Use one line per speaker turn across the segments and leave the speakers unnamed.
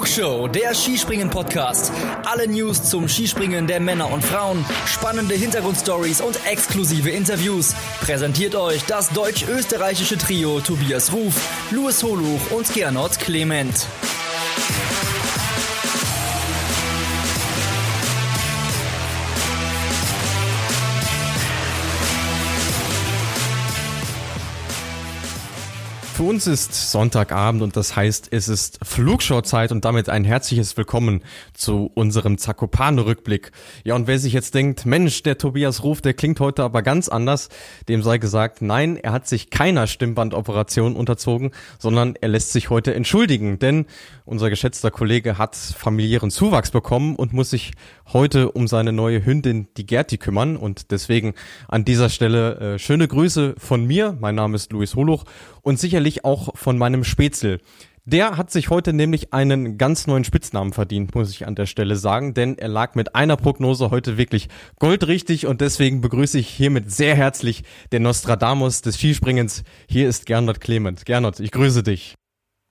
Flugshow, der Skispringen-Podcast. Alle News zum Skispringen der Männer und Frauen, spannende Hintergrundstories und exklusive Interviews. Präsentiert euch das deutsch-österreichische Trio Tobias Ruf, Louis Holuch und Gernot Clement.
Für uns ist Sonntagabend und das heißt, es ist Flugshow-Zeit und damit ein herzliches Willkommen zu unserem Zakopane-Rückblick. Ja, und wer sich jetzt denkt, Mensch, der Tobias Ruf, der klingt heute aber ganz anders, dem sei gesagt, nein, er hat sich keiner Stimmbandoperation unterzogen, sondern er lässt sich heute entschuldigen, denn unser geschätzter Kollege hat familiären Zuwachs bekommen und muss sich heute um seine neue Hündin, die Gerti, kümmern und deswegen an dieser Stelle äh, schöne Grüße von mir. Mein Name ist Luis Holuch und sicherlich auch von meinem Spätzle. Der hat sich heute nämlich einen ganz neuen Spitznamen verdient, muss ich an der Stelle sagen, denn er lag mit einer Prognose heute wirklich goldrichtig und deswegen begrüße ich hiermit sehr herzlich den Nostradamus des Skispringens. Hier ist Gernot Clement. Gernot, ich grüße dich.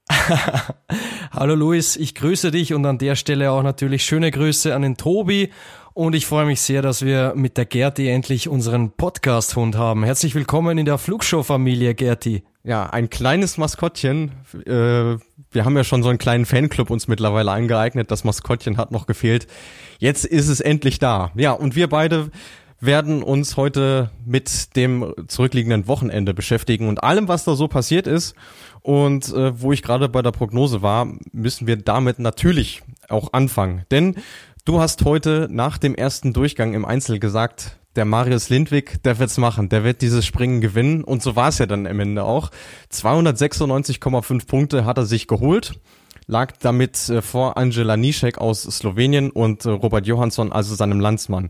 Hallo Luis, ich grüße dich und an der Stelle auch natürlich schöne Grüße an den Tobi und ich freue mich sehr, dass wir mit der Gerti endlich unseren Podcast-Hund haben. Herzlich willkommen in der Flugshow-Familie, Gerti.
Ja, ein kleines Maskottchen. Äh, wir haben ja schon so einen kleinen Fanclub uns mittlerweile eingeeignet. Das Maskottchen hat noch gefehlt. Jetzt ist es endlich da. Ja, und wir beide werden uns heute mit dem zurückliegenden Wochenende beschäftigen und allem, was da so passiert ist. Und äh, wo ich gerade bei der Prognose war, müssen wir damit natürlich auch anfangen. Denn du hast heute nach dem ersten Durchgang im Einzel gesagt, der Marius Lindwig, der wird's machen, der wird dieses Springen gewinnen und so war es ja dann am Ende auch. 296,5 Punkte hat er sich geholt, lag damit äh, vor Angela Nischek aus Slowenien und äh, Robert Johansson, also seinem Landsmann.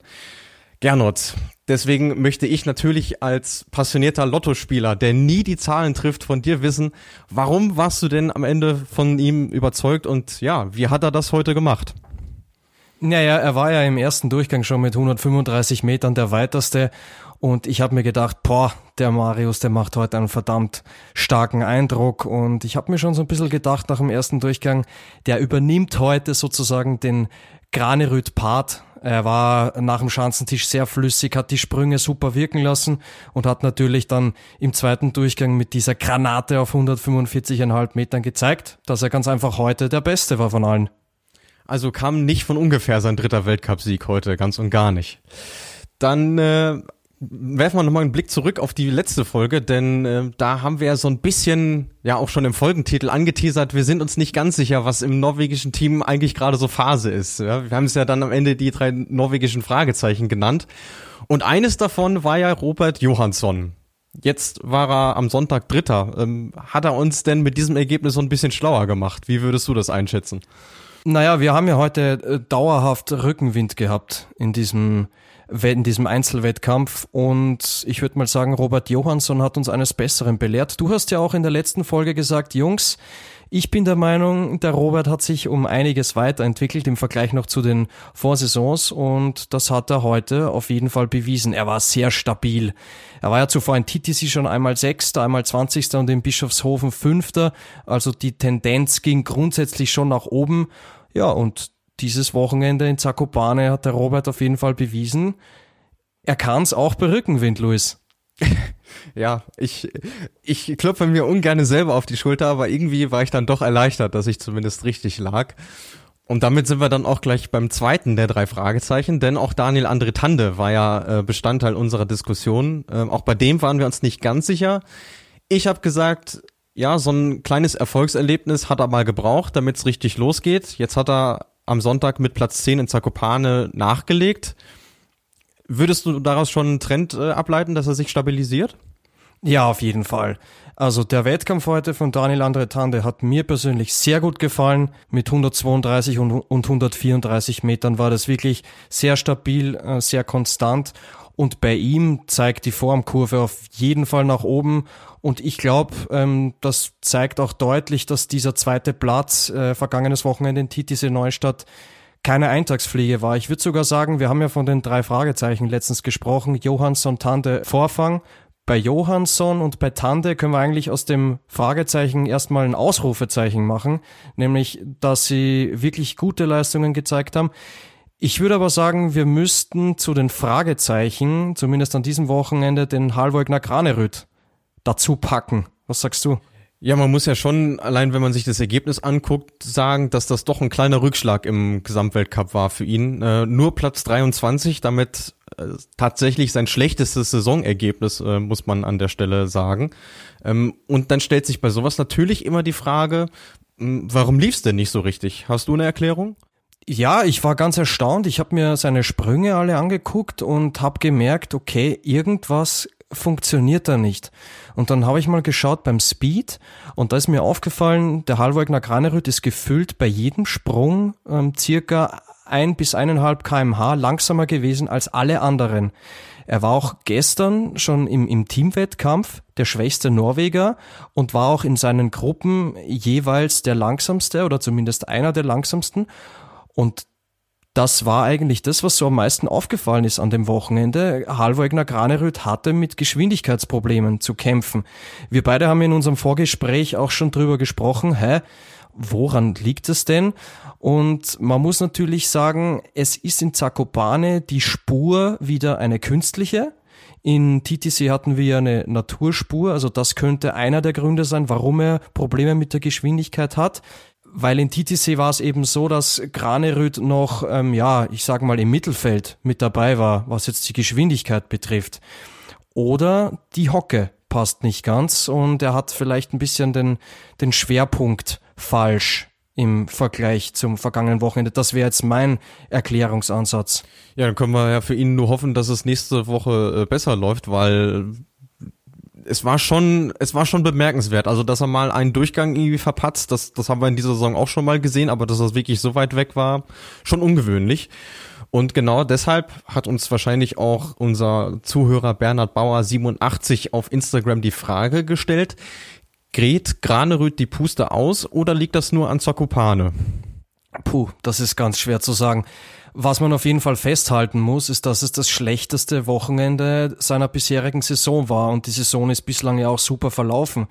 Gernot, deswegen möchte ich natürlich als passionierter Lottospieler, der nie die Zahlen trifft, von dir wissen, warum warst du denn am Ende von ihm überzeugt und ja, wie hat er das heute gemacht?
Naja, er war ja im ersten Durchgang schon mit 135 Metern der weiteste und ich habe mir gedacht, boah, der Marius, der macht heute einen verdammt starken Eindruck. Und ich habe mir schon so ein bisschen gedacht nach dem ersten Durchgang, der übernimmt heute sozusagen den Granerüt-Part er war nach dem Schanzentisch sehr flüssig, hat die Sprünge super wirken lassen und hat natürlich dann im zweiten Durchgang mit dieser Granate auf 145,5 Metern gezeigt, dass er ganz einfach heute der Beste war von allen.
Also kam nicht von ungefähr sein dritter Weltcupsieg heute, ganz und gar nicht. Dann äh, werfen wir nochmal einen Blick zurück auf die letzte Folge, denn äh, da haben wir ja so ein bisschen, ja auch schon im Folgentitel angeteasert, wir sind uns nicht ganz sicher, was im norwegischen Team eigentlich gerade so Phase ist. Ja? Wir haben es ja dann am Ende die drei norwegischen Fragezeichen genannt. Und eines davon war ja Robert Johansson. Jetzt war er am Sonntag Dritter. Ähm, hat er uns denn mit diesem Ergebnis so ein bisschen schlauer gemacht? Wie würdest du das einschätzen?
Naja, wir haben ja heute äh, dauerhaft Rückenwind gehabt in diesem in diesem Einzelwettkampf. Und ich würde mal sagen, Robert Johansson hat uns eines Besseren belehrt. Du hast ja auch in der letzten Folge gesagt, Jungs, ich bin der Meinung, der Robert hat sich um einiges weiterentwickelt im Vergleich noch zu den Vorsaisons und das hat er heute auf jeden Fall bewiesen. Er war sehr stabil. Er war ja zuvor in TTC schon einmal Sechster, einmal Zwanzigster und in Bischofshofen Fünfter. Also die Tendenz ging grundsätzlich schon nach oben. Ja, und dieses Wochenende in Zakopane hat der Robert auf jeden Fall bewiesen, er kann es auch bei Rückenwind, Luis.
ja, ich, ich klopfe mir ungern selber auf die Schulter, aber irgendwie war ich dann doch erleichtert, dass ich zumindest richtig lag. Und damit sind wir dann auch gleich beim zweiten der drei Fragezeichen, denn auch Daniel André Tande war ja äh, Bestandteil unserer Diskussion. Äh, auch bei dem waren wir uns nicht ganz sicher. Ich habe gesagt, ja, so ein kleines Erfolgserlebnis hat er mal gebraucht, damit es richtig losgeht. Jetzt hat er am Sonntag mit Platz 10 in Zakopane nachgelegt. Würdest du daraus schon einen Trend äh, ableiten, dass er sich stabilisiert?
Ja, auf jeden Fall. Also der Wettkampf heute von Daniel Andretande hat mir persönlich sehr gut gefallen. Mit 132 und, und 134 Metern war das wirklich sehr stabil, äh, sehr konstant. Und bei ihm zeigt die Formkurve auf jeden Fall nach oben. Und ich glaube, ähm, das zeigt auch deutlich, dass dieser zweite Platz äh, vergangenes Wochenende in Titisee Neustadt keine Eintagspflege war. Ich würde sogar sagen, wir haben ja von den drei Fragezeichen letztens gesprochen. Johansson, Tante, Vorfang. Bei Johansson und bei Tande können wir eigentlich aus dem Fragezeichen erstmal ein Ausrufezeichen machen, nämlich, dass sie wirklich gute Leistungen gezeigt haben. Ich würde aber sagen, wir müssten zu den Fragezeichen, zumindest an diesem Wochenende, den Halvogner Granerüt dazu packen. Was sagst du?
Ja, man muss ja schon, allein wenn man sich das Ergebnis anguckt, sagen, dass das doch ein kleiner Rückschlag im Gesamtweltcup war für ihn. Äh, nur Platz 23, damit äh, tatsächlich sein schlechtestes Saisonergebnis, äh, muss man an der Stelle sagen. Ähm, und dann stellt sich bei sowas natürlich immer die Frage, mh, warum lief's denn nicht so richtig? Hast du eine Erklärung?
Ja, ich war ganz erstaunt. Ich habe mir seine Sprünge alle angeguckt und habe gemerkt, okay, irgendwas funktioniert da nicht. Und dann habe ich mal geschaut beim Speed und da ist mir aufgefallen, der Halvogner Granerüt ist gefüllt bei jedem Sprung ähm, circa ein bis eineinhalb kmh langsamer gewesen als alle anderen. Er war auch gestern schon im, im Teamwettkampf der schwächste Norweger und war auch in seinen Gruppen jeweils der langsamste oder zumindest einer der langsamsten. Und das war eigentlich das, was so am meisten aufgefallen ist an dem Wochenende. Halvogner Granerüt hatte mit Geschwindigkeitsproblemen zu kämpfen. Wir beide haben in unserem Vorgespräch auch schon drüber gesprochen, hä, woran liegt es denn? Und man muss natürlich sagen, es ist in Zakopane die Spur wieder eine künstliche. In TTC hatten wir ja eine Naturspur, also das könnte einer der Gründe sein, warum er Probleme mit der Geschwindigkeit hat weil in TTC war es eben so, dass Granerüt noch, ähm, ja, ich sag mal im Mittelfeld mit dabei war, was jetzt die Geschwindigkeit betrifft. Oder die Hocke passt nicht ganz und er hat vielleicht ein bisschen den, den Schwerpunkt falsch im Vergleich zum vergangenen Wochenende. Das wäre jetzt mein Erklärungsansatz.
Ja, dann können wir ja für ihn nur hoffen, dass es nächste Woche äh, besser läuft, weil es war schon, es war schon bemerkenswert. Also, dass er mal einen Durchgang irgendwie verpatzt, das, das haben wir in dieser Saison auch schon mal gesehen, aber dass das wirklich so weit weg war, schon ungewöhnlich. Und genau deshalb hat uns wahrscheinlich auch unser Zuhörer Bernhard Bauer 87 auf Instagram die Frage gestellt, Gret Granerüt die Puste aus oder liegt das nur an Zakopane?
Puh, das ist ganz schwer zu sagen. Was man auf jeden Fall festhalten muss, ist, dass es das schlechteste Wochenende seiner bisherigen Saison war und die Saison ist bislang ja auch super verlaufen.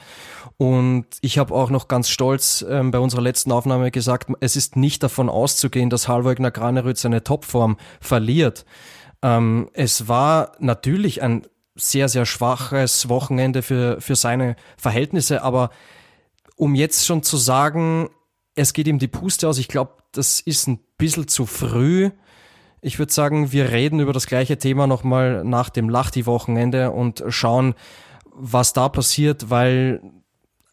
Und ich habe auch noch ganz stolz ähm, bei unserer letzten Aufnahme gesagt, es ist nicht davon auszugehen, dass Halvogner Granerüt seine Topform verliert. Ähm, es war natürlich ein sehr, sehr schwaches Wochenende für, für seine Verhältnisse, aber um jetzt schon zu sagen, es geht ihm die Puste aus. Ich glaube, das ist ein bisschen zu früh. Ich würde sagen, wir reden über das gleiche Thema nochmal nach dem Lachti-Wochenende und schauen, was da passiert, weil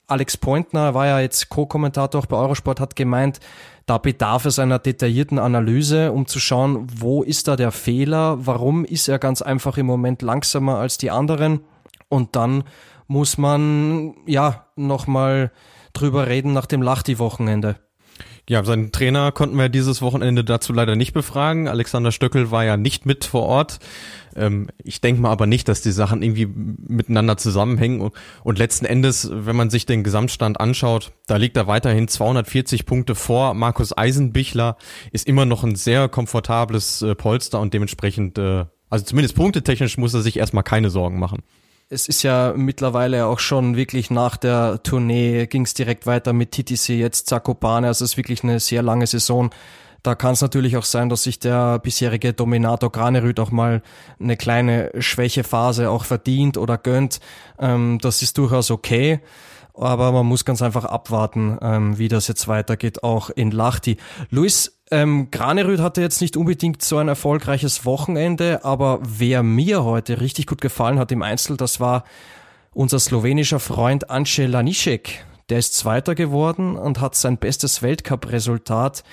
Alex Pointner war ja jetzt Co-Kommentator auch bei Eurosport, hat gemeint, da bedarf es einer detaillierten Analyse, um zu schauen, wo ist da der Fehler, warum ist er ganz einfach im Moment langsamer als die anderen und dann muss man ja nochmal drüber reden nach dem Lachti-Wochenende.
Ja, seinen Trainer konnten wir dieses Wochenende dazu leider nicht befragen. Alexander Stöckel war ja nicht mit vor Ort. Ähm, ich denke mal aber nicht, dass die Sachen irgendwie miteinander zusammenhängen. Und, letzten Endes, wenn man sich den Gesamtstand anschaut, da liegt er weiterhin 240 Punkte vor. Markus Eisenbichler ist immer noch ein sehr komfortables äh, Polster und dementsprechend, äh, also zumindest punktetechnisch muss er sich erstmal keine Sorgen machen
es ist ja mittlerweile auch schon wirklich nach der Tournee ging es direkt weiter mit TTC, jetzt Zakopane. Also es ist wirklich eine sehr lange Saison. Da kann es natürlich auch sein, dass sich der bisherige Dominator Granerüt auch mal eine kleine Schwächephase auch verdient oder gönnt. Ähm, das ist durchaus okay aber man muss ganz einfach abwarten, ähm, wie das jetzt weitergeht, auch in Lachti. Luis, ähm, Granerüt hatte jetzt nicht unbedingt so ein erfolgreiches Wochenende, aber wer mir heute richtig gut gefallen hat im Einzel, das war unser slowenischer Freund Ance Lanišek. Der ist Zweiter geworden und hat sein bestes Weltcup-Resultat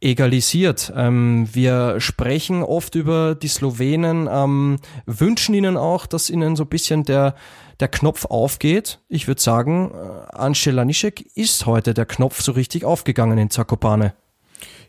egalisiert. Ähm, wir sprechen oft über die Slowenen, ähm, wünschen ihnen auch, dass ihnen so ein bisschen der, der Knopf aufgeht. Ich würde sagen, äh, Angela Nischek ist heute der Knopf so richtig aufgegangen in Zakopane.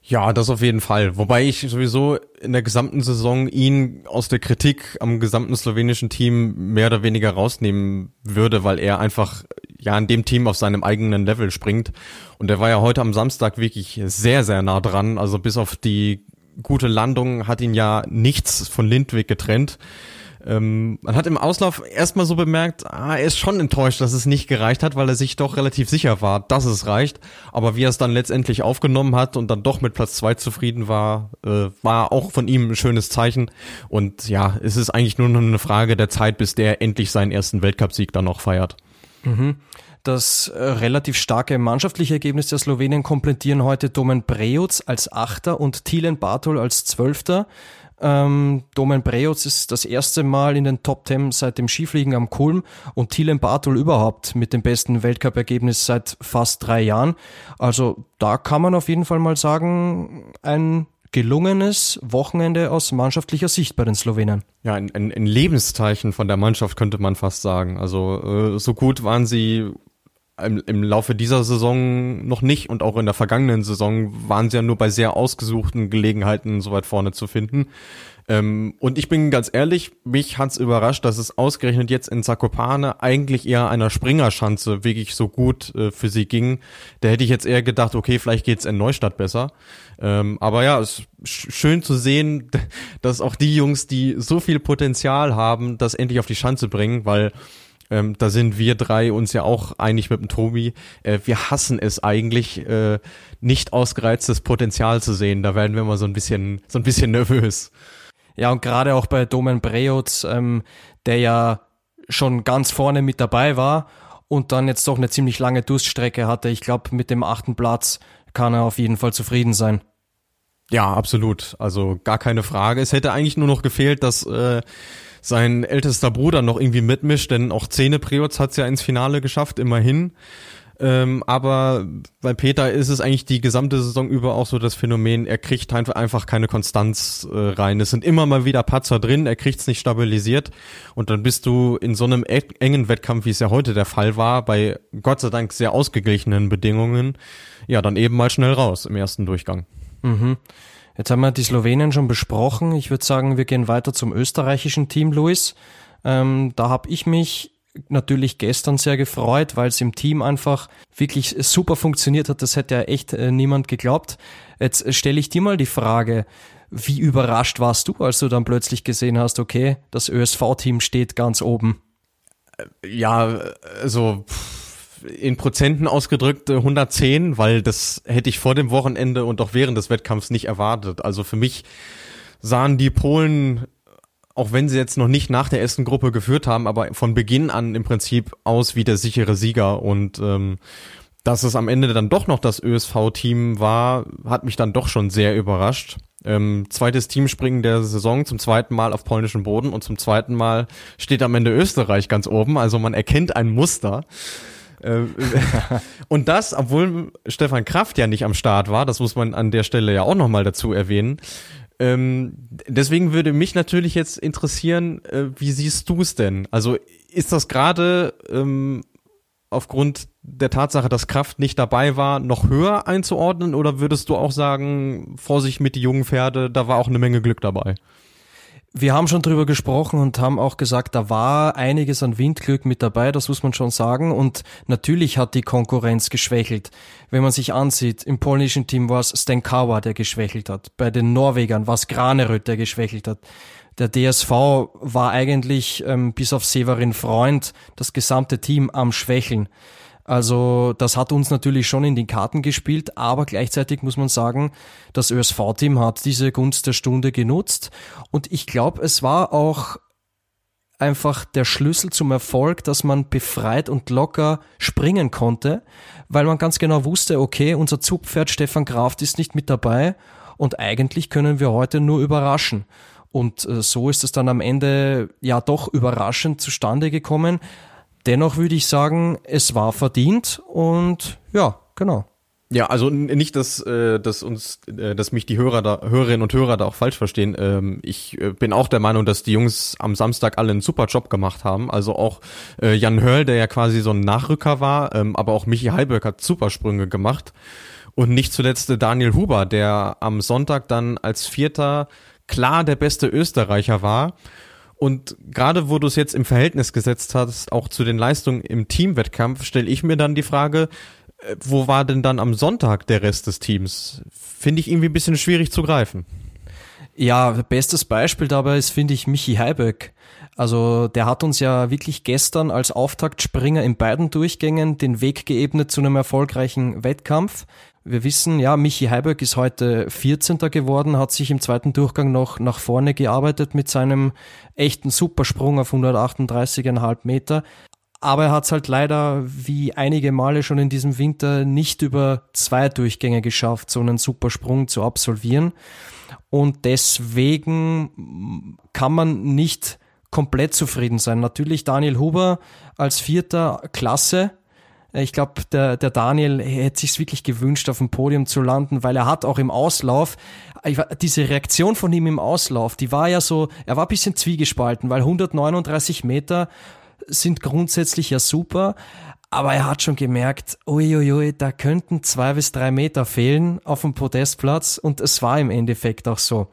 Ja, das auf jeden Fall. Wobei ich sowieso in der gesamten Saison ihn aus der Kritik am gesamten slowenischen Team mehr oder weniger rausnehmen würde, weil er einfach ja in dem Team auf seinem eigenen Level springt. Und er war ja heute am Samstag wirklich sehr, sehr nah dran. Also bis auf die gute Landung hat ihn ja nichts von Lindwig getrennt. Ähm, man hat im Auslauf erstmal so bemerkt, ah, er ist schon enttäuscht, dass es nicht gereicht hat, weil er sich doch relativ sicher war, dass es reicht. Aber wie er es dann letztendlich aufgenommen hat und dann doch mit Platz zwei zufrieden war, äh, war auch von ihm ein schönes Zeichen. Und ja, es ist eigentlich nur noch eine Frage der Zeit, bis der endlich seinen ersten Weltcupsieg dann noch feiert.
Mhm. Das äh, relativ starke mannschaftliche Ergebnis der Slowenien komplettieren heute Domen Prejoc als Achter und Thielen Bartol als Zwölfter. Ähm, Domen Prejoc ist das erste Mal in den Top Ten seit dem Skifliegen am Kulm und Thielen Bartol überhaupt mit dem besten Weltcup-Ergebnis seit fast drei Jahren. Also da kann man auf jeden Fall mal sagen, ein gelungenes Wochenende aus mannschaftlicher Sicht bei den Slowenen.
Ja, ein, ein, ein Lebenszeichen von der Mannschaft könnte man fast sagen. Also äh, so gut waren sie im, im Laufe dieser Saison noch nicht und auch in der vergangenen Saison waren sie ja nur bei sehr ausgesuchten Gelegenheiten so weit vorne zu finden. Ähm, und ich bin ganz ehrlich, mich hat's überrascht, dass es ausgerechnet jetzt in Zakopane eigentlich eher einer Springerschanze wirklich so gut äh, für sie ging. Da hätte ich jetzt eher gedacht, okay, vielleicht geht's in Neustadt besser. Ähm, aber ja, es ist schön zu sehen, dass auch die Jungs, die so viel Potenzial haben, das endlich auf die Schanze bringen, weil ähm, da sind wir drei uns ja auch einig mit dem Tobi. Äh, wir hassen es eigentlich, äh, nicht ausgereiztes Potenzial zu sehen. Da werden wir mal so ein bisschen, so ein bisschen nervös.
Ja, und gerade auch bei Domen Brejoc, ähm, der ja schon ganz vorne mit dabei war und dann jetzt doch eine ziemlich lange Durststrecke hatte. Ich glaube, mit dem achten Platz kann er auf jeden Fall zufrieden sein.
Ja, absolut. Also gar keine Frage. Es hätte eigentlich nur noch gefehlt, dass äh, sein ältester Bruder noch irgendwie mitmischt, denn auch Zähne Preoz hat es ja ins Finale geschafft, immerhin. Ähm, aber bei Peter ist es eigentlich die gesamte Saison über auch so das Phänomen, er kriegt einfach keine Konstanz äh, rein. Es sind immer mal wieder Patzer drin, er kriegt es nicht stabilisiert und dann bist du in so einem e engen Wettkampf, wie es ja heute der Fall war, bei Gott sei Dank sehr ausgeglichenen Bedingungen, ja, dann eben mal schnell raus im ersten Durchgang.
Mhm. Jetzt haben wir die Slowenen schon besprochen. Ich würde sagen, wir gehen weiter zum österreichischen Team, Luis. Ähm, da habe ich mich natürlich gestern sehr gefreut, weil es im Team einfach wirklich super funktioniert hat. Das hätte ja echt äh, niemand geglaubt. Jetzt stelle ich dir mal die Frage, wie überrascht warst du, als du dann plötzlich gesehen hast, okay, das ÖSV-Team steht ganz oben?
Ja, also in Prozenten ausgedrückt 110, äh, weil das hätte ich vor dem Wochenende und auch während des Wettkampfs nicht erwartet. Also für mich sahen die Polen auch wenn sie jetzt noch nicht nach der ersten Gruppe geführt haben, aber von Beginn an im Prinzip aus wie der sichere Sieger und ähm, dass es am Ende dann doch noch das ÖSV-Team war, hat mich dann doch schon sehr überrascht. Ähm, zweites Teamspringen der Saison, zum zweiten Mal auf polnischem Boden und zum zweiten Mal steht am Ende Österreich ganz oben. Also man erkennt ein Muster. Äh, und das, obwohl Stefan Kraft ja nicht am Start war, das muss man an der Stelle ja auch nochmal dazu erwähnen, ähm, deswegen würde mich natürlich jetzt interessieren, äh, wie siehst du es denn? Also ist das gerade ähm, aufgrund der Tatsache, dass Kraft nicht dabei war, noch höher einzuordnen oder würdest du auch sagen, Vorsicht mit die jungen Pferde, da war auch eine Menge Glück dabei?
Wir haben schon drüber gesprochen und haben auch gesagt, da war einiges an Windglück mit dabei, das muss man schon sagen. Und natürlich hat die Konkurrenz geschwächelt. Wenn man sich ansieht, im polnischen Team war es Stenkawa, der geschwächelt hat. Bei den Norwegern war es Graneröd, der geschwächelt hat. Der DSV war eigentlich ähm, bis auf Severin Freund das gesamte Team am Schwächeln. Also das hat uns natürlich schon in die Karten gespielt, aber gleichzeitig muss man sagen, das ÖSV-Team hat diese Gunst der Stunde genutzt und ich glaube, es war auch einfach der Schlüssel zum Erfolg, dass man befreit und locker springen konnte, weil man ganz genau wusste, okay, unser Zugpferd Stefan Kraft ist nicht mit dabei und eigentlich können wir heute nur überraschen. Und äh, so ist es dann am Ende ja doch überraschend zustande gekommen. Dennoch würde ich sagen, es war verdient und ja, genau.
Ja, also nicht, dass, äh, dass uns, äh, dass mich die Hörer da, Hörerinnen und Hörer da auch falsch verstehen. Ähm, ich äh, bin auch der Meinung, dass die Jungs am Samstag alle einen super Job gemacht haben. Also auch äh, Jan Hörl, der ja quasi so ein Nachrücker war, ähm, aber auch Michi Heilberg hat super Sprünge gemacht. Und nicht zuletzt äh, Daniel Huber, der am Sonntag dann als Vierter klar der beste Österreicher war und gerade wo du es jetzt im Verhältnis gesetzt hast, auch zu den Leistungen im Teamwettkampf, stelle ich mir dann die Frage, äh, wo war denn dann am Sonntag der Rest des Teams? Finde ich irgendwie ein bisschen schwierig zu greifen.
Ja, bestes Beispiel dabei ist, finde ich, Michi Heiböck. Also der hat uns ja wirklich gestern als Auftaktspringer in beiden Durchgängen den Weg geebnet zu einem erfolgreichen Wettkampf. Wir wissen, ja, Michi Heiberg ist heute 14. geworden, hat sich im zweiten Durchgang noch nach vorne gearbeitet mit seinem echten Supersprung auf 138,5 Meter. Aber er hat es halt leider wie einige Male schon in diesem Winter nicht über zwei Durchgänge geschafft, so einen Supersprung zu absolvieren. Und deswegen kann man nicht komplett zufrieden sein. Natürlich Daniel Huber als Vierter, klasse. Ich glaube, der, der Daniel hätte sich wirklich gewünscht, auf dem Podium zu landen, weil er hat auch im Auslauf, diese Reaktion von ihm im Auslauf, die war ja so, er war ein bisschen zwiegespalten, weil 139 Meter sind grundsätzlich ja super, aber er hat schon gemerkt, uiuiui, da könnten zwei bis drei Meter fehlen auf dem Podestplatz und es war im Endeffekt auch so.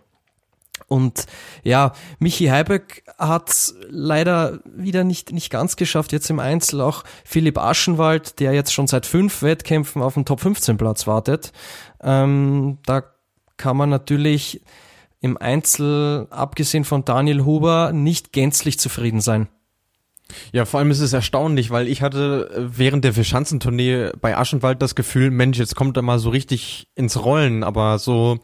Und ja, Michi Heiberg hat leider wieder nicht, nicht ganz geschafft. Jetzt im Einzel auch Philipp Aschenwald, der jetzt schon seit fünf Wettkämpfen auf den Top 15 Platz wartet. Ähm, da kann man natürlich im Einzel, abgesehen von Daniel Huber, nicht gänzlich zufrieden sein.
Ja, vor allem ist es erstaunlich, weil ich hatte äh, während der Verschanzentournee bei Aschenwald das Gefühl, Mensch, jetzt kommt er mal so richtig ins Rollen, aber so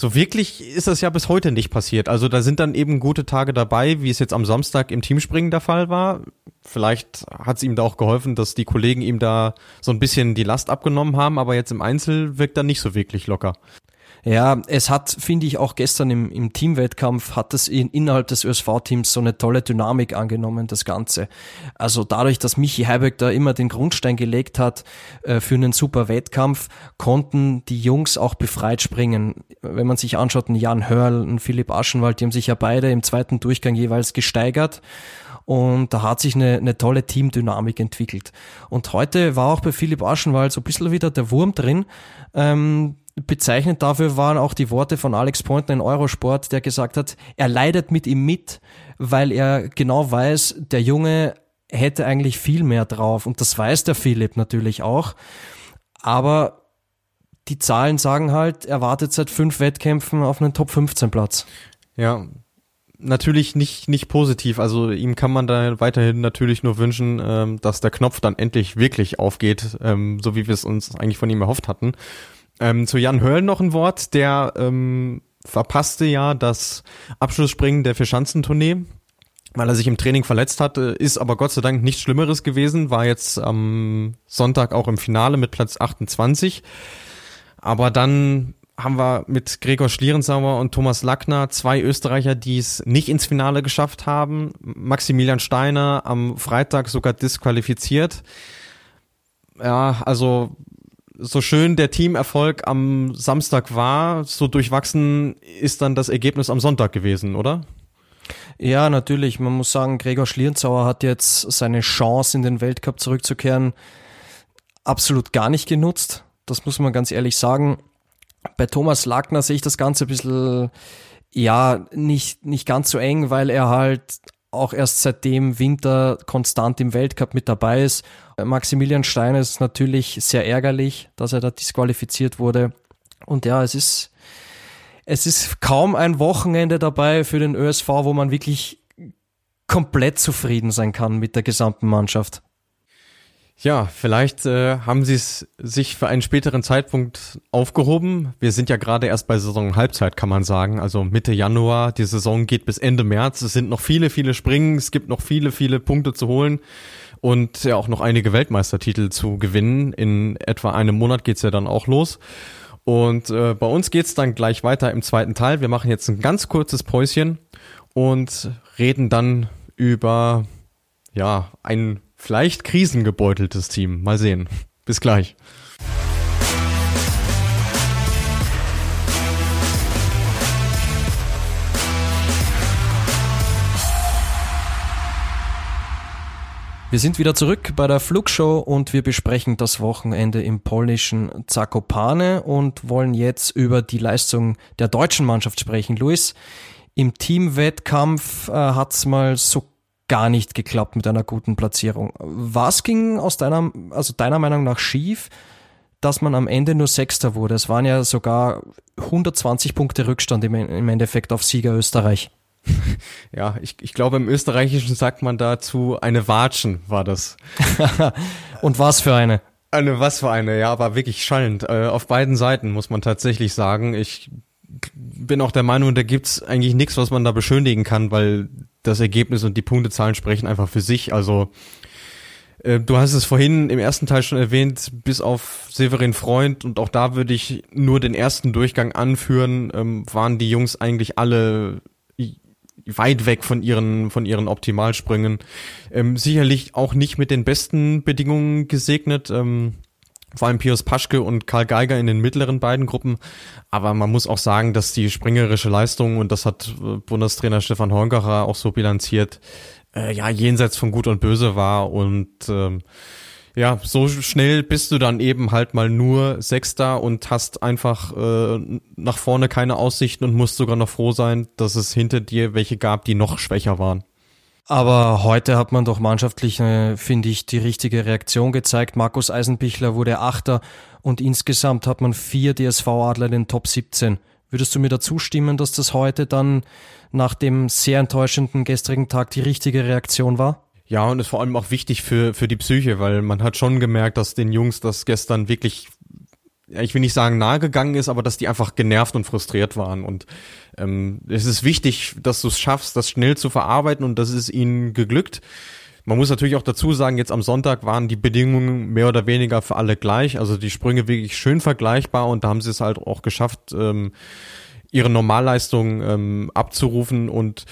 so wirklich ist das ja bis heute nicht passiert. Also da sind dann eben gute Tage dabei, wie es jetzt am Samstag im Teamspringen der Fall war. Vielleicht hat es ihm da auch geholfen, dass die Kollegen ihm da so ein bisschen die Last abgenommen haben, aber jetzt im Einzel wirkt er nicht so wirklich locker.
Ja, es hat, finde ich, auch gestern im, im Teamwettkampf hat es in, innerhalb des ÖSV-Teams so eine tolle Dynamik angenommen, das Ganze. Also dadurch, dass Michi Heiberg da immer den Grundstein gelegt hat äh, für einen super Wettkampf, konnten die Jungs auch befreit springen. Wenn man sich anschaut, ein Jan Hörl, ein Philipp Aschenwald, die haben sich ja beide im zweiten Durchgang jeweils gesteigert. Und da hat sich eine, eine tolle Teamdynamik entwickelt. Und heute war auch bei Philipp Aschenwald so ein bisschen wieder der Wurm drin. Ähm, Bezeichnend dafür waren auch die Worte von Alex Pointer in Eurosport, der gesagt hat, er leidet mit ihm mit, weil er genau weiß, der Junge hätte eigentlich viel mehr drauf. Und das weiß der Philipp natürlich auch. Aber die Zahlen sagen halt, er wartet seit fünf Wettkämpfen auf einen Top 15 Platz.
Ja, natürlich nicht, nicht positiv. Also ihm kann man da weiterhin natürlich nur wünschen, ähm, dass der Knopf dann endlich wirklich aufgeht, ähm, so wie wir es uns eigentlich von ihm erhofft hatten. Ähm, zu Jan Höll noch ein Wort, der ähm, verpasste ja das Abschlussspringen der Vierschanzentournee, weil er sich im Training verletzt hatte, ist aber Gott sei Dank nichts Schlimmeres gewesen, war jetzt am Sonntag auch im Finale mit Platz 28. Aber dann haben wir mit Gregor Schlierenzauer und Thomas Lackner zwei Österreicher, die es nicht ins Finale geschafft haben. Maximilian Steiner am Freitag sogar disqualifiziert. Ja, also so schön der Teamerfolg am Samstag war, so durchwachsen ist dann das Ergebnis am Sonntag gewesen, oder?
Ja, natürlich. Man muss sagen, Gregor Schlierenzauer hat jetzt seine Chance, in den Weltcup zurückzukehren, absolut gar nicht genutzt. Das muss man ganz ehrlich sagen. Bei Thomas Lackner sehe ich das Ganze ein bisschen, ja, nicht, nicht ganz so eng, weil er halt auch erst seit dem Winter konstant im Weltcup mit dabei ist. Maximilian Stein ist natürlich sehr ärgerlich, dass er da disqualifiziert wurde. Und ja, es ist, es ist kaum ein Wochenende dabei für den ÖSV, wo man wirklich komplett zufrieden sein kann mit der gesamten Mannschaft.
Ja, vielleicht äh, haben sie es sich für einen späteren Zeitpunkt aufgehoben. Wir sind ja gerade erst bei Saisonhalbzeit, kann man sagen. Also Mitte Januar. Die Saison geht bis Ende März. Es sind noch viele, viele Springen. Es gibt noch viele, viele Punkte zu holen und ja auch noch einige Weltmeistertitel zu gewinnen. In etwa einem Monat geht's ja dann auch los. Und äh, bei uns geht's dann gleich weiter im zweiten Teil. Wir machen jetzt ein ganz kurzes Päuschen und reden dann über ja ein Vielleicht krisengebeuteltes Team. Mal sehen. Bis gleich.
Wir sind wieder zurück bei der Flugshow und wir besprechen das Wochenende im polnischen Zakopane und wollen jetzt über die Leistung der deutschen Mannschaft sprechen. Luis, im Teamwettkampf äh, hat es mal so gar nicht geklappt mit einer guten Platzierung. Was ging aus deiner, also deiner Meinung nach schief, dass man am Ende nur Sechster wurde? Es waren ja sogar 120 Punkte Rückstand im, im Endeffekt auf Sieger Österreich.
ja, ich, ich glaube, im Österreichischen sagt man dazu eine Watschen, war das.
Und was für eine?
Eine was für eine, ja, aber wirklich schallend. Äh, auf beiden Seiten muss man tatsächlich sagen. Ich bin auch der Meinung, da gibt's eigentlich nichts, was man da beschönigen kann, weil das Ergebnis und die Punktezahlen sprechen einfach für sich. Also äh, du hast es vorhin im ersten Teil schon erwähnt, bis auf Severin Freund und auch da würde ich nur den ersten Durchgang anführen, ähm, waren die Jungs eigentlich alle weit weg von ihren von ihren Optimalsprüngen. Ähm, sicherlich auch nicht mit den besten Bedingungen gesegnet. Ähm, vor allem Pius Paschke und Karl Geiger in den mittleren beiden Gruppen. Aber man muss auch sagen, dass die springerische Leistung, und das hat äh, Bundestrainer Stefan Hongacher auch so bilanziert, äh, ja, jenseits von Gut und Böse war. Und ähm, ja, so schnell bist du dann eben halt mal nur Sechster und hast einfach äh, nach vorne keine Aussichten und musst sogar noch froh sein, dass es hinter dir welche gab, die noch schwächer waren.
Aber heute hat man doch mannschaftlich, äh, finde ich, die richtige Reaktion gezeigt. Markus Eisenbichler wurde Achter und insgesamt hat man vier DSV-Adler in den Top 17. Würdest du mir dazu stimmen, dass das heute dann nach dem sehr enttäuschenden gestrigen Tag die richtige Reaktion war?
Ja, und ist vor allem auch wichtig für, für die Psyche, weil man hat schon gemerkt, dass den Jungs das gestern wirklich ich will nicht sagen nahegegangen ist, aber dass die einfach genervt und frustriert waren. Und ähm, es ist wichtig, dass du es schaffst, das schnell zu verarbeiten und das ist ihnen geglückt. Man muss natürlich auch dazu sagen, jetzt am Sonntag waren die Bedingungen mehr oder weniger für alle gleich. Also die Sprünge wirklich schön vergleichbar und da haben sie es halt auch geschafft, ähm, ihre Normalleistung ähm, abzurufen und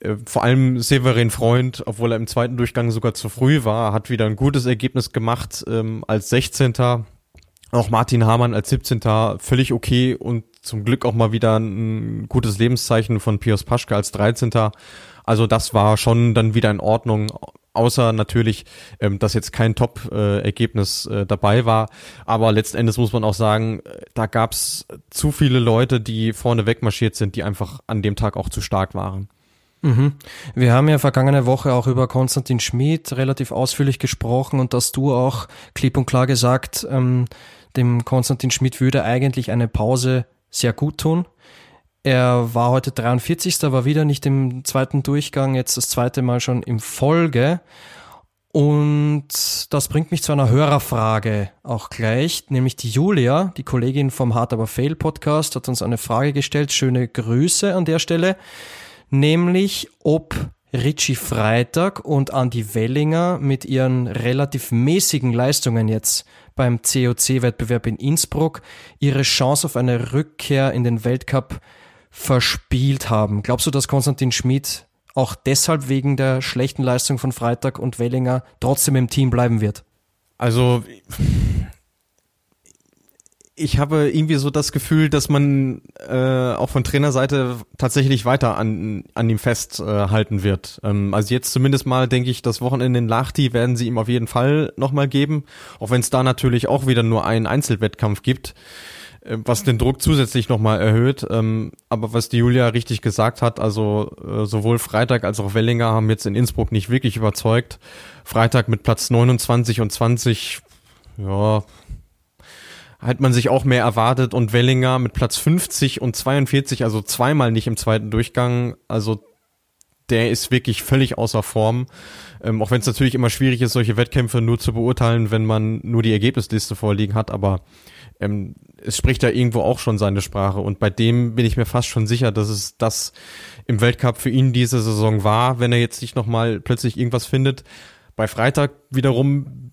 äh, vor allem Severin Freund, obwohl er im zweiten Durchgang sogar zu früh war, hat wieder ein gutes Ergebnis gemacht ähm, als 16. Auch Martin Hamann als 17. völlig okay und zum Glück auch mal wieder ein gutes Lebenszeichen von Pius Paschke als 13. Also das war schon dann wieder in Ordnung, außer natürlich, ähm, dass jetzt kein Top-Ergebnis äh, äh, dabei war. Aber letzten Endes muss man auch sagen, äh, da gab's zu viele Leute, die vorne wegmarschiert sind, die einfach an dem Tag auch zu stark waren.
Mhm. Wir haben ja vergangene Woche auch über Konstantin Schmid relativ ausführlich gesprochen und dass du auch klipp und klar gesagt, ähm, dem Konstantin Schmidt würde eigentlich eine Pause sehr gut tun. Er war heute 43. war wieder nicht im zweiten Durchgang, jetzt das zweite Mal schon im Folge. Und das bringt mich zu einer Hörerfrage auch gleich, nämlich die Julia, die Kollegin vom Hard Aber Fail Podcast, hat uns eine Frage gestellt. Schöne Grüße an der Stelle. Nämlich, ob Richie Freitag und Andy Wellinger mit ihren relativ mäßigen Leistungen jetzt beim COC-Wettbewerb in Innsbruck ihre Chance auf eine Rückkehr in den Weltcup verspielt haben. Glaubst du, dass Konstantin Schmid auch deshalb wegen der schlechten Leistung von Freitag und Wellinger trotzdem im Team bleiben wird?
Also ich habe irgendwie so das Gefühl, dass man äh, auch von Trainerseite tatsächlich weiter an, an ihm festhalten äh, wird. Ähm, also jetzt zumindest mal denke ich, das Wochenende in Lahti werden sie ihm auf jeden Fall nochmal geben, auch wenn es da natürlich auch wieder nur einen Einzelwettkampf gibt, äh, was den Druck zusätzlich nochmal erhöht. Ähm, aber was die Julia richtig gesagt hat, also äh, sowohl Freitag als auch Wellinger haben jetzt in Innsbruck nicht wirklich überzeugt. Freitag mit Platz 29 und 20, ja, hat man sich auch mehr erwartet und Wellinger mit Platz 50 und 42, also zweimal nicht im zweiten Durchgang, also der ist wirklich völlig außer Form. Ähm, auch wenn es natürlich immer schwierig ist, solche Wettkämpfe nur zu beurteilen, wenn man nur die Ergebnisliste vorliegen hat, aber ähm, es spricht ja irgendwo auch schon seine Sprache und bei dem bin ich mir fast schon sicher, dass es das im Weltcup für ihn diese Saison war, wenn er jetzt nicht nochmal plötzlich irgendwas findet. Bei Freitag wiederum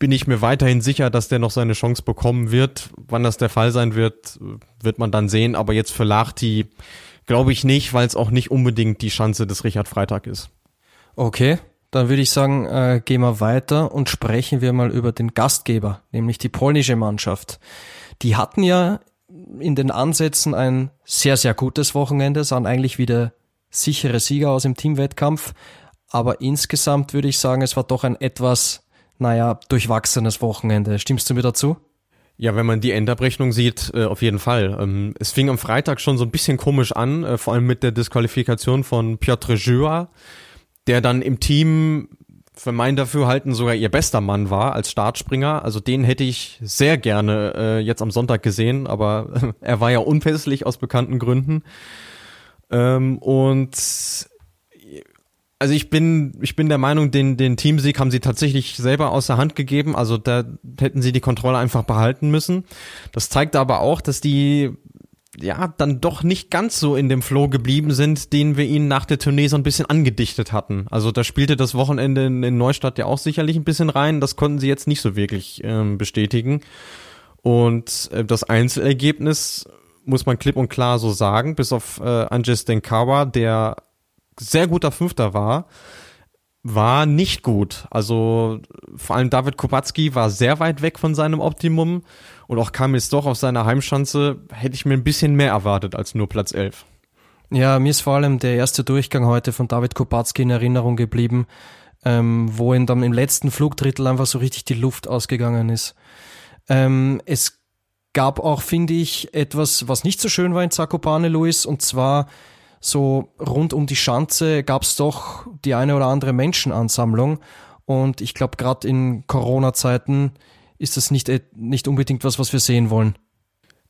bin ich mir weiterhin sicher, dass der noch seine Chance bekommen wird. Wann das der Fall sein wird, wird man dann sehen. Aber jetzt für Lachti glaube ich nicht, weil es auch nicht unbedingt die Chance des Richard Freitag ist.
Okay, dann würde ich sagen, äh, gehen wir weiter und sprechen wir mal über den Gastgeber, nämlich die polnische Mannschaft. Die hatten ja in den Ansätzen ein sehr, sehr gutes Wochenende, sahen eigentlich wieder sichere Sieger aus im Teamwettkampf. Aber insgesamt würde ich sagen, es war doch ein etwas naja, durchwachsenes Wochenende. Stimmst du mir dazu?
Ja, wenn man die Endabrechnung sieht, äh, auf jeden Fall. Ähm, es fing am Freitag schon so ein bisschen komisch an, äh, vor allem mit der Disqualifikation von Piotr Jua, der dann im Team für mein Dafürhalten sogar ihr bester Mann war als Startspringer. Also den hätte ich sehr gerne äh, jetzt am Sonntag gesehen, aber er war ja unpässlich aus bekannten Gründen. Ähm, und also ich bin, ich bin der Meinung, den, den Teamsieg haben sie tatsächlich selber aus der Hand gegeben. Also da hätten sie die Kontrolle einfach behalten müssen. Das zeigt aber auch, dass die ja dann doch nicht ganz so in dem Flow geblieben sind, den wir ihnen nach der Tournee so ein bisschen angedichtet hatten. Also da spielte das Wochenende in, in Neustadt ja auch sicherlich ein bisschen rein. Das konnten sie jetzt nicht so wirklich ähm, bestätigen. Und äh, das Einzelergebnis muss man klipp und klar so sagen, bis auf äh, Anjes Denkawa, der sehr guter Fünfter war, war nicht gut. Also vor allem David Kubacki war sehr weit weg von seinem Optimum und auch Kamil doch auf seiner Heimschanze hätte ich mir ein bisschen mehr erwartet als nur Platz 11.
Ja, mir ist vor allem der erste Durchgang heute von David Kubacki in Erinnerung geblieben, ähm, wo ihm dann im letzten Flugdrittel einfach so richtig die Luft ausgegangen ist. Ähm, es gab auch, finde ich, etwas, was nicht so schön war in Zakopane, Luis, und zwar so rund um die Schanze gab es doch die eine oder andere Menschenansammlung. Und ich glaube, gerade in Corona-Zeiten ist das nicht, äh, nicht unbedingt was, was wir sehen wollen.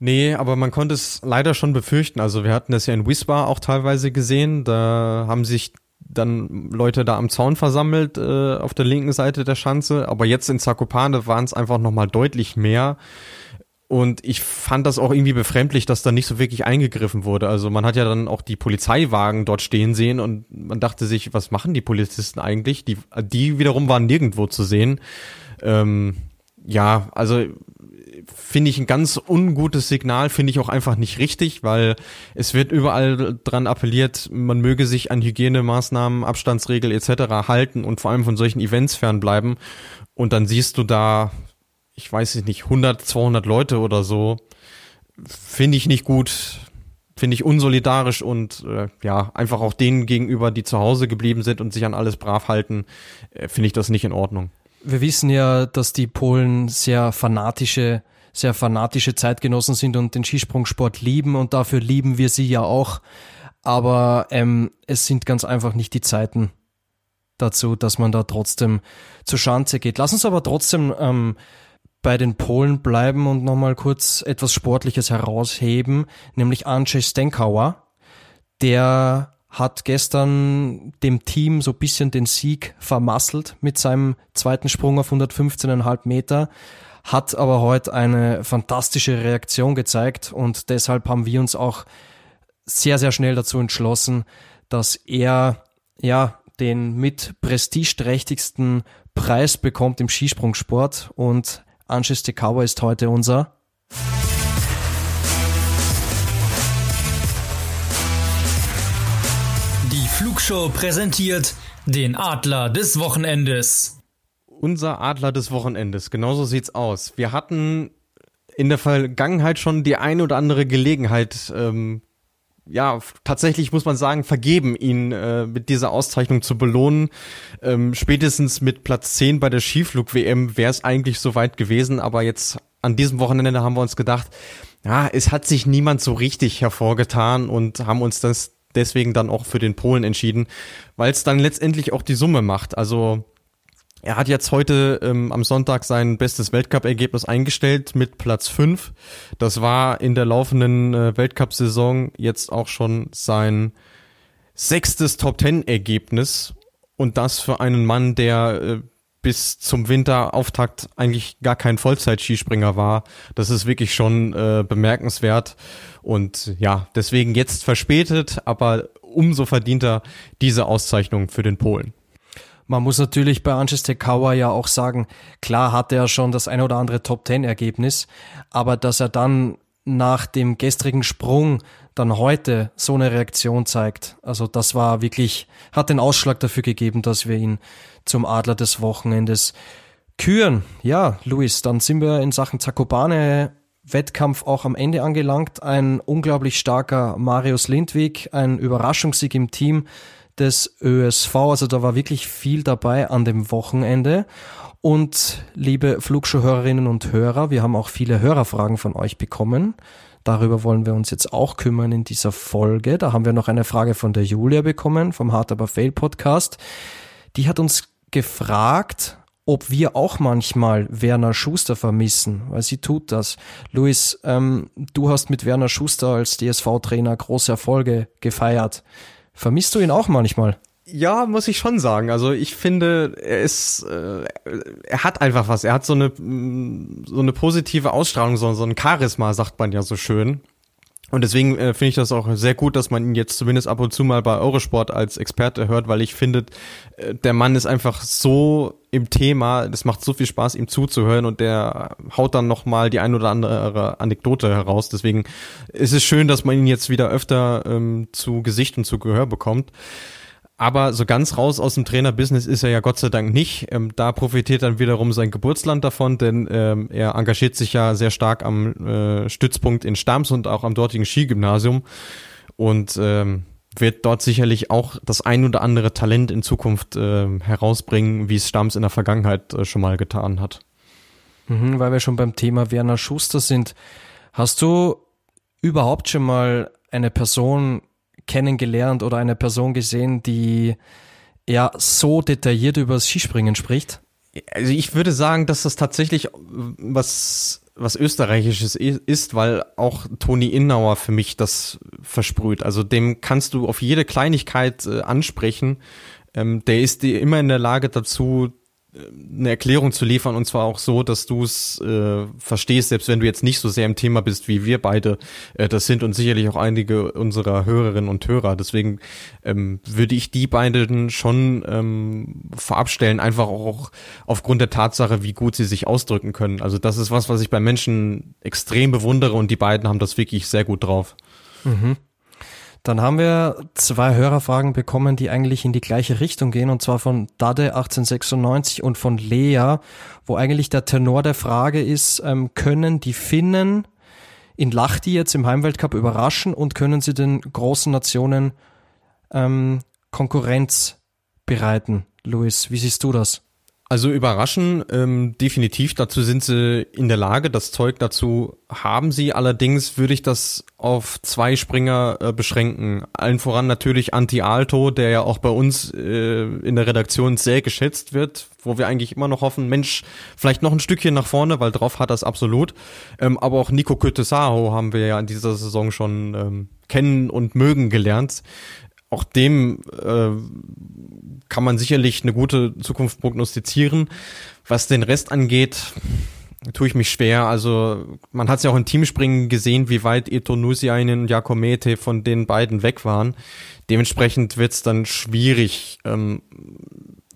Nee, aber man konnte es leider schon befürchten. Also wir hatten das ja in Wisbar auch teilweise gesehen. Da haben sich dann Leute da am Zaun versammelt äh, auf der linken Seite der Schanze. Aber jetzt in Zakopane waren es einfach nochmal deutlich mehr. Und ich fand das auch irgendwie befremdlich, dass da nicht so wirklich eingegriffen wurde. Also man hat ja dann auch die Polizeiwagen dort stehen sehen und man dachte sich, was machen die Polizisten eigentlich? Die, die wiederum waren nirgendwo zu sehen. Ähm, ja, also finde ich ein ganz ungutes Signal, finde ich auch einfach nicht richtig, weil es wird überall dran appelliert, man möge sich an Hygienemaßnahmen, Abstandsregel etc. halten und vor allem von solchen Events fernbleiben. Und dann siehst du da ich weiß nicht, 100, 200 Leute oder so, finde ich nicht gut, finde ich unsolidarisch und äh, ja, einfach auch denen gegenüber, die zu Hause geblieben sind und sich an alles brav halten, äh, finde ich das nicht in Ordnung.
Wir wissen ja, dass die Polen sehr fanatische, sehr fanatische Zeitgenossen sind und den Skisprungsport lieben und dafür lieben wir sie ja auch. Aber ähm, es sind ganz einfach nicht die Zeiten dazu, dass man da trotzdem zur Schanze geht. Lass uns aber trotzdem ähm, bei den Polen bleiben und nochmal kurz etwas Sportliches herausheben, nämlich Andrzej Stenkauer. Der hat gestern dem Team so bisschen den Sieg vermasselt mit seinem zweiten Sprung auf 115,5 Meter, hat aber heute eine fantastische Reaktion gezeigt und deshalb haben wir uns auch sehr, sehr schnell dazu entschlossen, dass er ja den mit prestigeträchtigsten Preis bekommt im Skisprungsport und Anschluss Tekawa ist heute unser
Die Flugshow präsentiert den Adler des Wochenendes.
Unser Adler des Wochenendes, genauso sieht's aus. Wir hatten in der Vergangenheit schon die eine oder andere Gelegenheit, ähm, ja, tatsächlich muss man sagen, vergeben, ihn äh, mit dieser Auszeichnung zu belohnen. Ähm, spätestens mit Platz 10 bei der Skiflug-WM wäre es eigentlich soweit gewesen, aber jetzt an diesem Wochenende haben wir uns gedacht, ja, es hat sich niemand so richtig hervorgetan und haben uns das deswegen dann auch für den Polen entschieden, weil es dann letztendlich auch die Summe macht. Also er hat jetzt heute ähm, am Sonntag sein bestes Weltcup-Ergebnis eingestellt mit Platz 5. Das war in der laufenden äh, Weltcup-Saison jetzt auch schon sein sechstes Top-10-Ergebnis. Und das für einen Mann, der äh, bis zum Winterauftakt eigentlich gar kein Vollzeit-Skispringer war. Das ist wirklich schon äh, bemerkenswert. Und ja, deswegen jetzt verspätet, aber umso verdienter diese Auszeichnung für den Polen.
Man muss natürlich bei Anches Tekawa ja auch sagen, klar hatte er schon das ein oder andere Top-10-Ergebnis, aber dass er dann nach dem gestrigen Sprung dann heute so eine Reaktion zeigt, also das war wirklich, hat den Ausschlag dafür gegeben, dass wir ihn zum Adler des Wochenendes küren. Ja, Luis, dann sind wir in Sachen Zakopane Wettkampf auch am Ende angelangt. Ein unglaublich starker Marius Lindwig, ein Überraschungssieg im Team des ÖSV. Also da war wirklich viel dabei an dem Wochenende. Und liebe Flugschuhhörerinnen und Hörer, wir haben auch viele Hörerfragen von euch bekommen. Darüber wollen wir uns jetzt auch kümmern in dieser Folge. Da haben wir noch eine Frage von der Julia bekommen vom Hard Aber Fail Podcast. Die hat uns gefragt, ob wir auch manchmal Werner Schuster vermissen, weil sie tut das. Luis, ähm, du hast mit Werner Schuster als DSV-Trainer große Erfolge gefeiert. Vermisst du ihn auch manchmal?
Ja, muss ich schon sagen. Also ich finde, er ist, äh, er hat einfach was. Er hat so eine so eine positive Ausstrahlung, so, so ein Charisma, sagt man ja so schön. Und deswegen äh, finde ich das auch sehr gut, dass man ihn jetzt zumindest ab und zu mal bei Eurosport als Experte hört, weil ich finde, äh, der Mann ist einfach so im Thema, es macht so viel Spaß, ihm zuzuhören und der haut dann nochmal die ein oder andere Anekdote heraus. Deswegen ist es schön, dass man ihn jetzt wieder öfter ähm, zu Gesicht und zu Gehör bekommt. Aber so ganz raus aus dem Trainerbusiness ist er ja Gott sei Dank nicht. Ähm, da profitiert dann wiederum sein Geburtsland davon, denn ähm, er engagiert sich ja sehr stark am äh, Stützpunkt in Stams und auch am dortigen Skigymnasium und ähm, wird dort sicherlich auch das ein oder andere Talent in Zukunft äh, herausbringen, wie es Stams in der Vergangenheit äh, schon mal getan hat.
Mhm, weil wir schon beim Thema Werner Schuster sind. Hast du überhaupt schon mal eine Person kennengelernt oder eine Person gesehen, die ja so detailliert über das Skispringen spricht?
Also ich würde sagen, dass das tatsächlich was was österreichisches ist, weil auch Toni Innauer für mich das versprüht. Also dem kannst du auf jede Kleinigkeit äh, ansprechen. Ähm, der ist immer in der Lage dazu, eine Erklärung zu liefern und zwar auch so, dass du es äh, verstehst, selbst wenn du jetzt nicht so sehr im Thema bist, wie wir beide äh, das sind und sicherlich auch einige unserer Hörerinnen und Hörer. Deswegen ähm, würde ich die beiden schon ähm, vorabstellen, einfach auch aufgrund der Tatsache, wie gut sie sich ausdrücken können. Also das ist was, was ich bei Menschen extrem bewundere und die beiden haben das wirklich sehr gut drauf.
Mhm. Dann haben wir zwei Hörerfragen bekommen, die eigentlich in die gleiche Richtung gehen, und zwar von Dade 1896 und von Lea, wo eigentlich der Tenor der Frage ist, ähm, können die Finnen in Lahti jetzt im Heimweltcup überraschen und können sie den großen Nationen ähm, Konkurrenz bereiten? Luis, wie siehst du das?
Also überraschen, ähm, definitiv. Dazu sind sie in der Lage. Das Zeug dazu haben sie. Allerdings würde ich das auf zwei Springer äh, beschränken. Allen voran natürlich Anti Alto, der ja auch bei uns äh, in der Redaktion sehr geschätzt wird, wo wir eigentlich immer noch hoffen, Mensch, vielleicht noch ein Stückchen nach vorne, weil drauf hat das absolut. Ähm, aber auch Nico Kötesaho haben wir ja in dieser Saison schon ähm, kennen und mögen gelernt auch dem äh, kann man sicherlich eine gute Zukunft prognostizieren. Was den Rest angeht, tue ich mich schwer. Also man hat es ja auch im Teamspringen gesehen, wie weit Eto Nusiainen und Jakomete von den beiden weg waren. Dementsprechend wird es dann schwierig, ähm,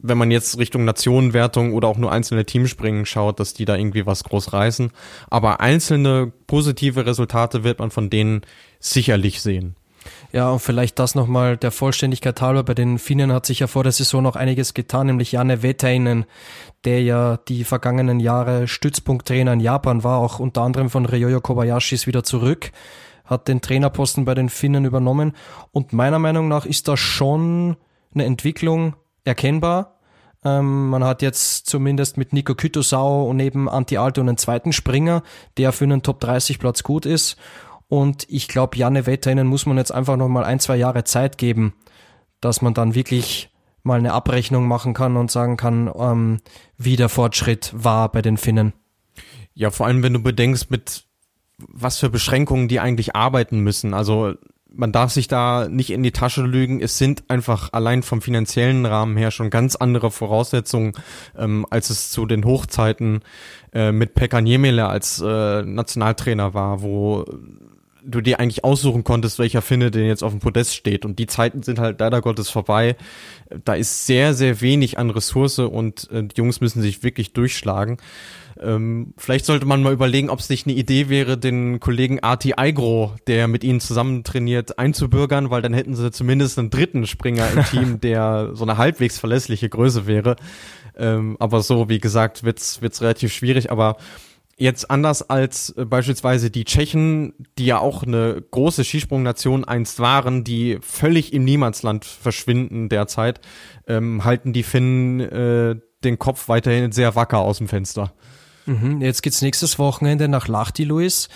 wenn man jetzt Richtung Nationenwertung oder auch nur einzelne Teamspringen schaut, dass die da irgendwie was groß reißen. Aber einzelne positive Resultate wird man von denen sicherlich sehen.
Ja, und vielleicht das nochmal der Vollständigkeit halber. Bei den Finnen hat sich ja vor der Saison noch einiges getan, nämlich Janne Veteinen, der ja die vergangenen Jahre Stützpunkttrainer in Japan war, auch unter anderem von Ryoyo Kobayashi ist wieder zurück, hat den Trainerposten bei den Finnen übernommen. Und meiner Meinung nach ist da schon eine Entwicklung erkennbar. Ähm, man hat jetzt zumindest mit Nico Kytosau und neben Anti Alto einen zweiten Springer, der für einen Top 30 Platz gut ist. Und ich glaube, Janne Wetterinen muss man jetzt einfach noch mal ein, zwei Jahre Zeit geben, dass man dann wirklich mal eine Abrechnung machen kann und sagen kann, ähm, wie der Fortschritt war bei den Finnen.
Ja, vor allem, wenn du bedenkst, mit was für Beschränkungen die eigentlich arbeiten müssen. Also man darf sich da nicht in die Tasche lügen. Es sind einfach allein vom finanziellen Rahmen her schon ganz andere Voraussetzungen, ähm, als es zu den Hochzeiten äh, mit Pekka Niemele als äh, Nationaltrainer war, wo du dir eigentlich aussuchen konntest, welcher Finne denn jetzt auf dem Podest steht. Und die Zeiten sind halt leider Gottes vorbei. Da ist sehr, sehr wenig an Ressource und äh, die Jungs müssen sich wirklich durchschlagen. Ähm, vielleicht sollte man mal überlegen, ob es nicht eine Idee wäre, den Kollegen Arti Eigro, der mit ihnen zusammen trainiert, einzubürgern, weil dann hätten sie zumindest einen dritten Springer im Team, der so eine halbwegs verlässliche Größe wäre. Ähm, aber so, wie gesagt, wird's, wird's relativ schwierig. Aber Jetzt anders als äh, beispielsweise die Tschechen, die ja auch eine große Skisprungnation einst waren, die völlig im Niemandsland verschwinden derzeit, ähm, halten die Finnen äh, den Kopf weiterhin sehr wacker aus dem Fenster.
Mhm, jetzt geht's nächstes Wochenende nach Lahti, Luis.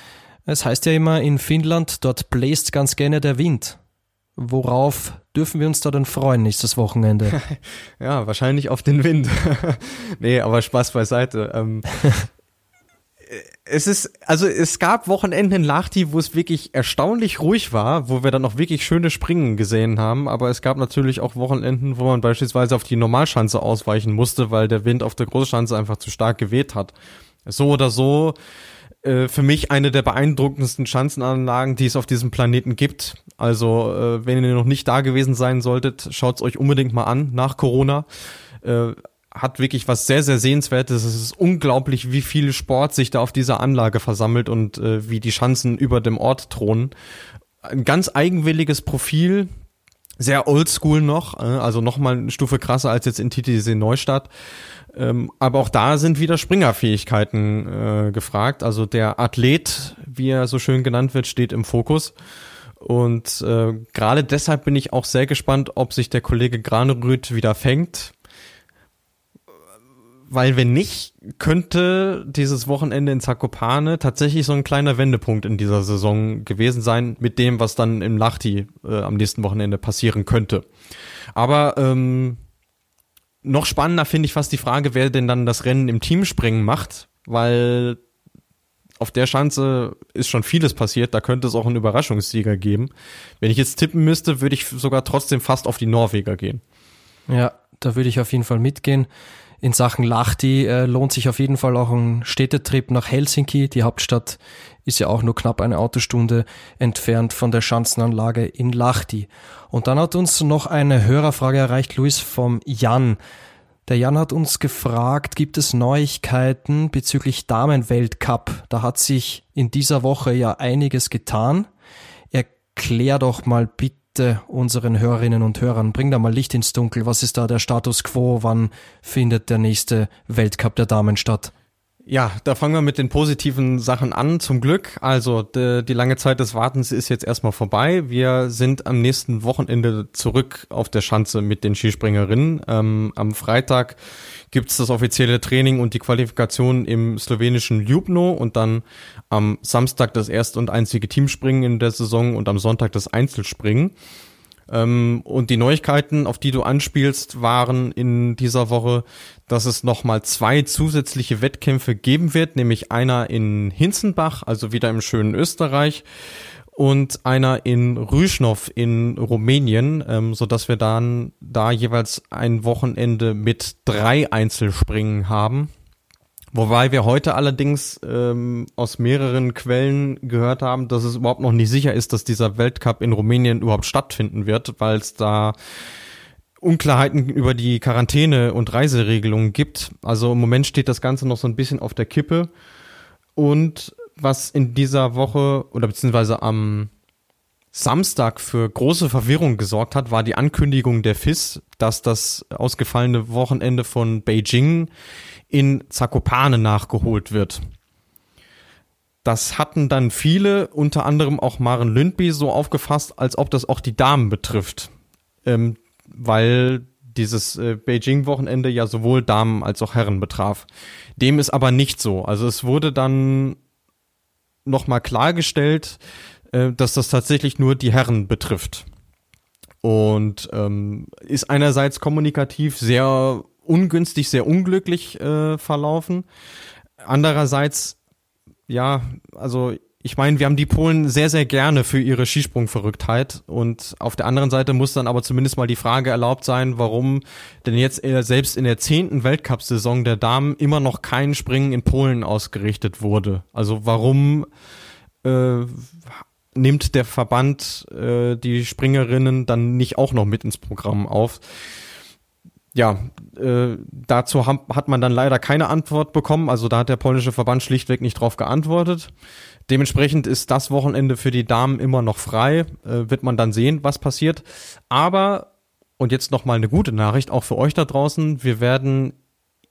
Es heißt ja immer in Finnland, dort bläst ganz gerne der Wind. Worauf dürfen wir uns da denn freuen nächstes Wochenende?
ja, wahrscheinlich auf den Wind. nee, aber Spaß beiseite. Ähm, es ist, also es gab Wochenenden in Lahti, wo es wirklich erstaunlich ruhig war, wo wir dann auch wirklich schöne Springen gesehen haben, aber es gab natürlich auch Wochenenden, wo man beispielsweise auf die Normalschanze ausweichen musste, weil der Wind auf der Großschanze einfach zu stark geweht hat. So oder so, äh, für mich eine der beeindruckendsten Schanzenanlagen, die es auf diesem Planeten gibt. Also, äh, wenn ihr noch nicht da gewesen sein solltet, schaut's euch unbedingt mal an nach Corona. Äh, hat wirklich was sehr, sehr Sehenswertes. Es ist unglaublich, wie viel Sport sich da auf dieser Anlage versammelt und äh, wie die Schanzen über dem Ort thronen. Ein ganz eigenwilliges Profil, sehr oldschool noch, äh, also noch mal eine Stufe krasser als jetzt in TTC Neustadt. Ähm, aber auch da sind wieder Springerfähigkeiten äh, gefragt. Also der Athlet, wie er so schön genannt wird, steht im Fokus. Und äh, gerade deshalb bin ich auch sehr gespannt, ob sich der Kollege Granerüth wieder fängt weil wenn nicht, könnte dieses Wochenende in Zakopane tatsächlich so ein kleiner Wendepunkt in dieser Saison gewesen sein, mit dem, was dann im Lachti äh, am nächsten Wochenende passieren könnte. Aber ähm, noch spannender finde ich fast die Frage, wer denn dann das Rennen im Teamspringen macht, weil auf der Schanze ist schon vieles passiert, da könnte es auch einen Überraschungssieger geben. Wenn ich jetzt tippen müsste, würde ich sogar trotzdem fast auf die Norweger gehen.
Ja, da würde ich auf jeden Fall mitgehen in Sachen Lahti äh, lohnt sich auf jeden Fall auch ein Städtetrip nach Helsinki. Die Hauptstadt ist ja auch nur knapp eine Autostunde entfernt von der Schanzenanlage in Lahti. Und dann hat uns noch eine Hörerfrage erreicht, Luis, vom Jan. Der Jan hat uns gefragt, gibt es Neuigkeiten bezüglich Damenweltcup? Da hat sich in dieser Woche ja einiges getan. Erklär doch mal bitte, bitte unseren Hörerinnen und Hörern, bring da mal Licht ins Dunkel. Was ist da der Status quo? Wann findet der nächste Weltcup der Damen statt?
Ja, da fangen wir mit den positiven Sachen an, zum Glück. Also die, die lange Zeit des Wartens ist jetzt erstmal vorbei. Wir sind am nächsten Wochenende zurück auf der Schanze mit den Skispringerinnen. Ähm, am Freitag gibt's das offizielle Training und die Qualifikation im slowenischen Ljubno und dann am Samstag das erste und einzige Teamspringen in der Saison und am Sonntag das Einzelspringen. Ähm, und die Neuigkeiten, auf die du anspielst, waren in dieser Woche, dass es nochmal zwei zusätzliche Wettkämpfe geben wird, nämlich einer in Hinzenbach, also wieder im schönen Österreich, und einer in Rüschnow in Rumänien, ähm, so dass wir dann da jeweils ein Wochenende mit drei Einzelspringen haben. Wobei wir heute allerdings ähm, aus mehreren Quellen gehört haben, dass es überhaupt noch nicht sicher ist, dass dieser Weltcup in Rumänien überhaupt stattfinden wird, weil es da Unklarheiten über die Quarantäne und Reiseregelungen gibt. Also im Moment steht das Ganze noch so ein bisschen auf der Kippe. Und was in dieser Woche oder beziehungsweise am Samstag für große Verwirrung gesorgt hat, war die Ankündigung der FIS, dass das ausgefallene Wochenende von Beijing in Zakopane nachgeholt wird. Das hatten dann viele, unter anderem auch Maren Lündby, so aufgefasst, als ob das auch die Damen betrifft. Ähm, weil dieses äh, Beijing-Wochenende ja sowohl Damen als auch Herren betraf. Dem ist aber nicht so. Also es wurde dann nochmal klargestellt, äh, dass das tatsächlich nur die Herren betrifft. Und ähm, ist einerseits kommunikativ sehr ungünstig, sehr unglücklich äh, verlaufen. Andererseits, ja, also ich meine, wir haben die Polen sehr, sehr gerne für ihre Skisprungverrücktheit und auf der anderen Seite muss dann aber zumindest mal die Frage erlaubt sein, warum denn jetzt selbst in der zehnten Weltcup-Saison der Damen immer noch kein Springen in Polen ausgerichtet wurde. Also warum äh, nimmt der Verband äh, die Springerinnen dann nicht auch noch mit ins Programm auf? Ja, äh, dazu hat man dann leider keine Antwort bekommen. Also da hat der polnische Verband schlichtweg nicht drauf geantwortet. Dementsprechend ist das Wochenende für die Damen immer noch frei. Äh, wird man dann sehen, was passiert. Aber, und jetzt nochmal eine gute Nachricht, auch für euch da draußen, wir werden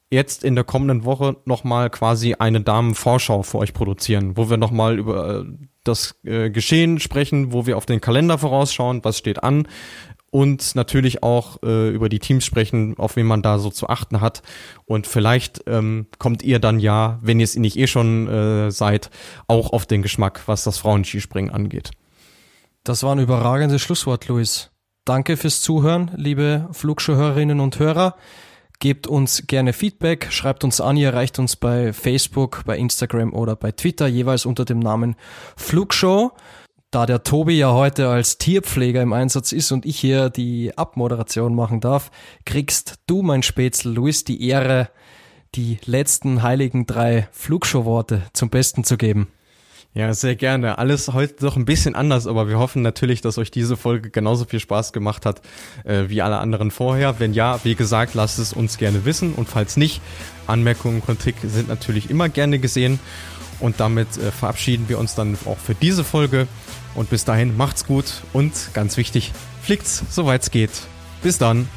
jetzt in der kommenden Woche nochmal quasi eine Damenvorschau für euch produzieren, wo wir nochmal über äh, das äh, Geschehen sprechen, wo wir auf den Kalender vorausschauen, was steht an, und natürlich auch äh, über die Teams sprechen, auf wen man da so zu achten hat. Und vielleicht ähm, kommt ihr dann ja, wenn ihr es nicht eh schon äh, seid, auch auf den Geschmack, was das Frauenskispringen angeht.
Das war ein überragendes Schlusswort, Luis. Danke fürs Zuhören, liebe Flugschuhhörerinnen und Hörer. Gebt uns gerne Feedback, schreibt uns an, ihr erreicht uns bei Facebook, bei Instagram oder bei Twitter, jeweils unter dem Namen Flugshow. Da der Tobi ja heute als Tierpfleger im Einsatz ist und ich hier die Abmoderation machen darf, kriegst du, mein Spätzl, Luis, die Ehre, die letzten heiligen drei Flugshow-Worte zum Besten zu geben.
Ja, sehr gerne. Alles heute doch ein bisschen anders, aber wir hoffen natürlich, dass euch diese Folge genauso viel Spaß gemacht hat äh, wie alle anderen vorher. Wenn ja, wie gesagt, lasst es uns gerne wissen und falls nicht, Anmerkungen und Kritik sind natürlich immer gerne gesehen. Und damit äh, verabschieden wir uns dann auch für diese Folge. Und bis dahin macht's gut und ganz wichtig, fliegt's, soweit es geht. Bis dann.